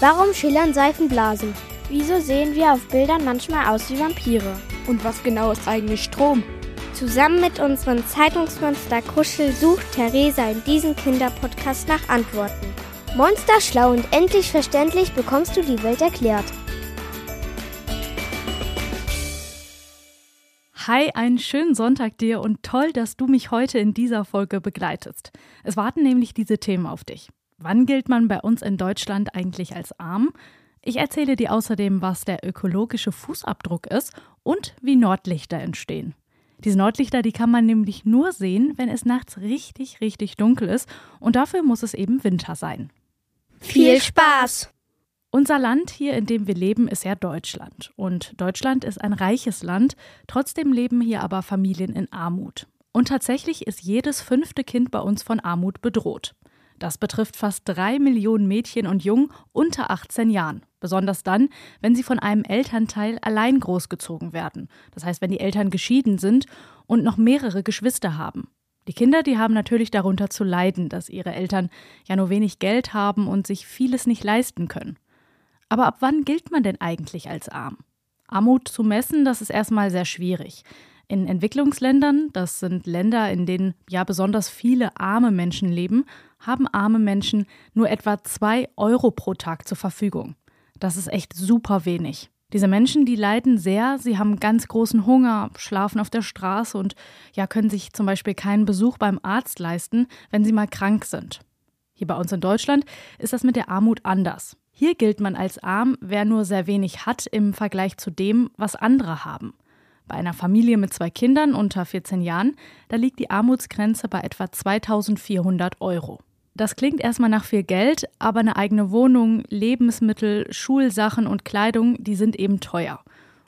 Warum schillern Seifenblasen? Wieso sehen wir auf Bildern manchmal aus wie Vampire? Und was genau ist eigentlich Strom? Zusammen mit unserem Zeitungsmonster Kuschel sucht Theresa in diesem Kinderpodcast nach Antworten. Monster schlau und endlich verständlich bekommst du die Welt erklärt. Hi, einen schönen Sonntag dir und toll, dass du mich heute in dieser Folge begleitest. Es warten nämlich diese Themen auf dich. Wann gilt man bei uns in Deutschland eigentlich als arm? Ich erzähle dir außerdem, was der ökologische Fußabdruck ist und wie Nordlichter entstehen. Diese Nordlichter, die kann man nämlich nur sehen, wenn es nachts richtig, richtig dunkel ist und dafür muss es eben Winter sein. Viel Spaß! Unser Land hier, in dem wir leben, ist ja Deutschland. Und Deutschland ist ein reiches Land, trotzdem leben hier aber Familien in Armut. Und tatsächlich ist jedes fünfte Kind bei uns von Armut bedroht. Das betrifft fast drei Millionen Mädchen und Jungen unter 18 Jahren. Besonders dann, wenn sie von einem Elternteil allein großgezogen werden. Das heißt, wenn die Eltern geschieden sind und noch mehrere Geschwister haben. Die Kinder, die haben natürlich darunter zu leiden, dass ihre Eltern ja nur wenig Geld haben und sich vieles nicht leisten können. Aber ab wann gilt man denn eigentlich als arm? Armut zu messen, das ist erstmal sehr schwierig. In Entwicklungsländern, das sind Länder, in denen ja besonders viele arme Menschen leben, haben arme Menschen nur etwa zwei Euro pro Tag zur Verfügung. Das ist echt super wenig. Diese Menschen, die leiden sehr, sie haben ganz großen Hunger, schlafen auf der Straße und ja, können sich zum Beispiel keinen Besuch beim Arzt leisten, wenn sie mal krank sind. Hier bei uns in Deutschland ist das mit der Armut anders. Hier gilt man als arm, wer nur sehr wenig hat im Vergleich zu dem, was andere haben. Bei einer Familie mit zwei Kindern unter 14 Jahren, da liegt die Armutsgrenze bei etwa 2400 Euro. Das klingt erstmal nach viel Geld, aber eine eigene Wohnung, Lebensmittel, Schulsachen und Kleidung, die sind eben teuer.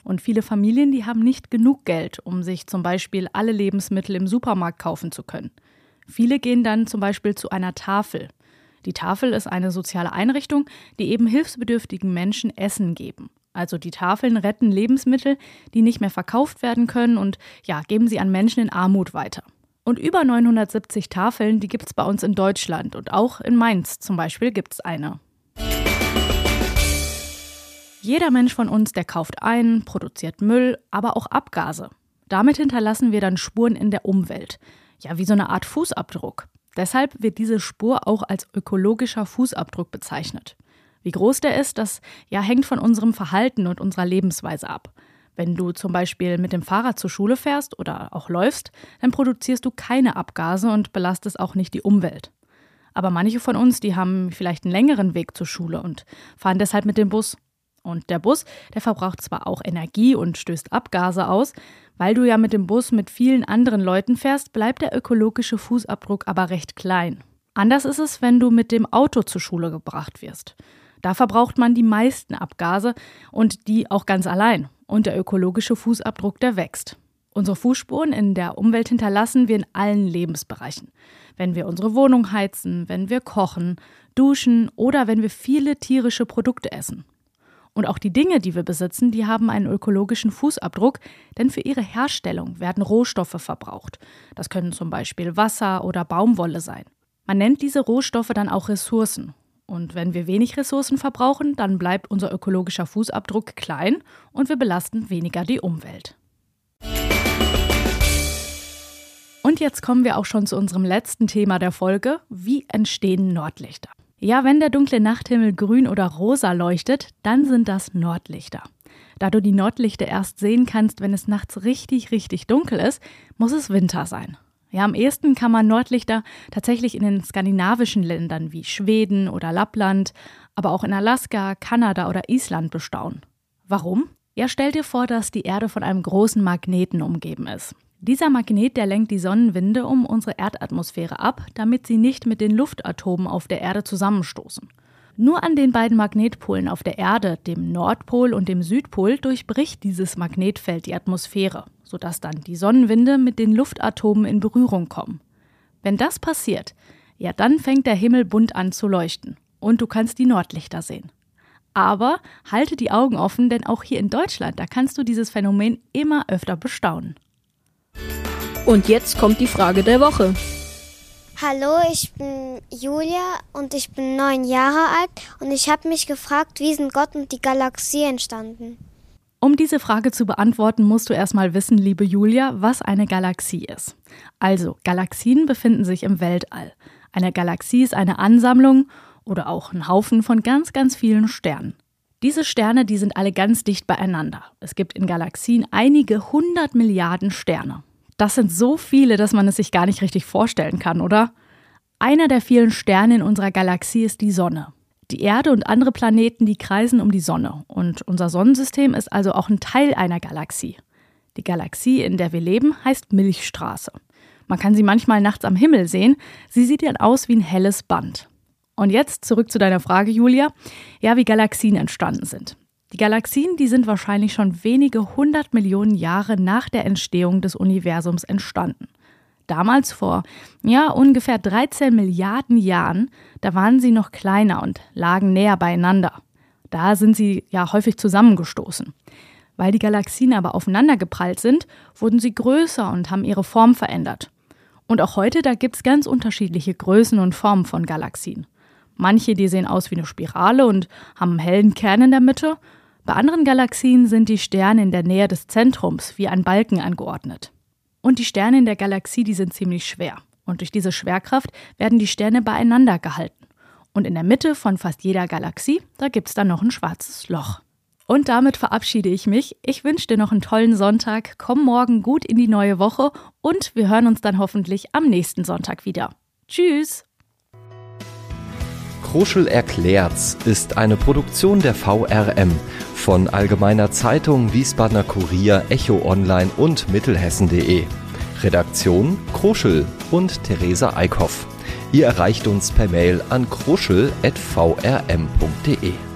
Und viele Familien, die haben nicht genug Geld, um sich zum Beispiel alle Lebensmittel im Supermarkt kaufen zu können. Viele gehen dann zum Beispiel zu einer Tafel. Die Tafel ist eine soziale Einrichtung, die eben hilfsbedürftigen Menschen Essen geben. Also die Tafeln retten Lebensmittel, die nicht mehr verkauft werden können und ja, geben sie an Menschen in Armut weiter. Und über 970 Tafeln, die gibt es bei uns in Deutschland und auch in Mainz zum Beispiel gibt es eine. Jeder Mensch von uns, der kauft ein, produziert Müll, aber auch Abgase. Damit hinterlassen wir dann Spuren in der Umwelt. Ja, wie so eine Art Fußabdruck. Deshalb wird diese Spur auch als ökologischer Fußabdruck bezeichnet. Wie groß der ist, das ja hängt von unserem Verhalten und unserer Lebensweise ab. Wenn du zum Beispiel mit dem Fahrrad zur Schule fährst oder auch läufst, dann produzierst du keine Abgase und belastest auch nicht die Umwelt. Aber manche von uns, die haben vielleicht einen längeren Weg zur Schule und fahren deshalb mit dem Bus. Und der Bus, der verbraucht zwar auch Energie und stößt Abgase aus, weil du ja mit dem Bus mit vielen anderen Leuten fährst, bleibt der ökologische Fußabdruck aber recht klein. Anders ist es, wenn du mit dem Auto zur Schule gebracht wirst. Da verbraucht man die meisten Abgase und die auch ganz allein. Und der ökologische Fußabdruck, der wächst. Unsere Fußspuren in der Umwelt hinterlassen wir in allen Lebensbereichen. Wenn wir unsere Wohnung heizen, wenn wir kochen, duschen oder wenn wir viele tierische Produkte essen. Und auch die Dinge, die wir besitzen, die haben einen ökologischen Fußabdruck, denn für ihre Herstellung werden Rohstoffe verbraucht. Das können zum Beispiel Wasser oder Baumwolle sein. Man nennt diese Rohstoffe dann auch Ressourcen und wenn wir wenig Ressourcen verbrauchen, dann bleibt unser ökologischer Fußabdruck klein und wir belasten weniger die Umwelt. Und jetzt kommen wir auch schon zu unserem letzten Thema der Folge. Wie entstehen Nordlichter? Ja, wenn der dunkle Nachthimmel grün oder rosa leuchtet, dann sind das Nordlichter. Da du die Nordlichter erst sehen kannst, wenn es nachts richtig, richtig dunkel ist, muss es Winter sein. Ja, am ehesten kann man Nordlichter tatsächlich in den skandinavischen Ländern wie Schweden oder Lappland, aber auch in Alaska, Kanada oder Island bestaunen. Warum? Ja, stell dir vor, dass die Erde von einem großen Magneten umgeben ist. Dieser Magnet, der lenkt die Sonnenwinde um unsere Erdatmosphäre ab, damit sie nicht mit den Luftatomen auf der Erde zusammenstoßen. Nur an den beiden Magnetpolen auf der Erde, dem Nordpol und dem Südpol, durchbricht dieses Magnetfeld die Atmosphäre, sodass dann die Sonnenwinde mit den Luftatomen in Berührung kommen. Wenn das passiert, ja, dann fängt der Himmel bunt an zu leuchten und du kannst die Nordlichter sehen. Aber halte die Augen offen, denn auch hier in Deutschland, da kannst du dieses Phänomen immer öfter bestaunen. Und jetzt kommt die Frage der Woche. Hallo, ich bin Julia und ich bin neun Jahre alt und ich habe mich gefragt, wie sind Gott und die Galaxie entstanden? Um diese Frage zu beantworten, musst du erstmal wissen, liebe Julia, was eine Galaxie ist. Also, Galaxien befinden sich im Weltall. Eine Galaxie ist eine Ansammlung oder auch ein Haufen von ganz, ganz vielen Sternen. Diese Sterne, die sind alle ganz dicht beieinander. Es gibt in Galaxien einige hundert Milliarden Sterne. Das sind so viele, dass man es sich gar nicht richtig vorstellen kann, oder? Einer der vielen Sterne in unserer Galaxie ist die Sonne. Die Erde und andere Planeten, die kreisen um die Sonne. Und unser Sonnensystem ist also auch ein Teil einer Galaxie. Die Galaxie, in der wir leben, heißt Milchstraße. Man kann sie manchmal nachts am Himmel sehen. Sie sieht dann aus wie ein helles Band. Und jetzt zurück zu deiner Frage, Julia. Ja, wie Galaxien entstanden sind. Die Galaxien, die sind wahrscheinlich schon wenige hundert Millionen Jahre nach der Entstehung des Universums entstanden. Damals vor, ja, ungefähr 13 Milliarden Jahren, da waren sie noch kleiner und lagen näher beieinander. Da sind sie ja häufig zusammengestoßen. Weil die Galaxien aber aufeinander geprallt sind, wurden sie größer und haben ihre Form verändert. Und auch heute, da gibt es ganz unterschiedliche Größen und Formen von Galaxien. Manche, die sehen aus wie eine Spirale und haben einen hellen Kern in der Mitte, bei anderen Galaxien sind die Sterne in der Nähe des Zentrums wie ein Balken angeordnet. Und die Sterne in der Galaxie, die sind ziemlich schwer. Und durch diese Schwerkraft werden die Sterne beieinander gehalten. Und in der Mitte von fast jeder Galaxie, da gibt es dann noch ein schwarzes Loch. Und damit verabschiede ich mich. Ich wünsche dir noch einen tollen Sonntag. Komm morgen gut in die neue Woche und wir hören uns dann hoffentlich am nächsten Sonntag wieder. Tschüss! Kruschel erklärt's ist eine Produktion der VRM von Allgemeiner Zeitung, Wiesbadener Kurier, Echo Online und Mittelhessen.de. Redaktion Kruschel und Theresa Eickhoff. Ihr erreicht uns per Mail an kruschel.vrm.de.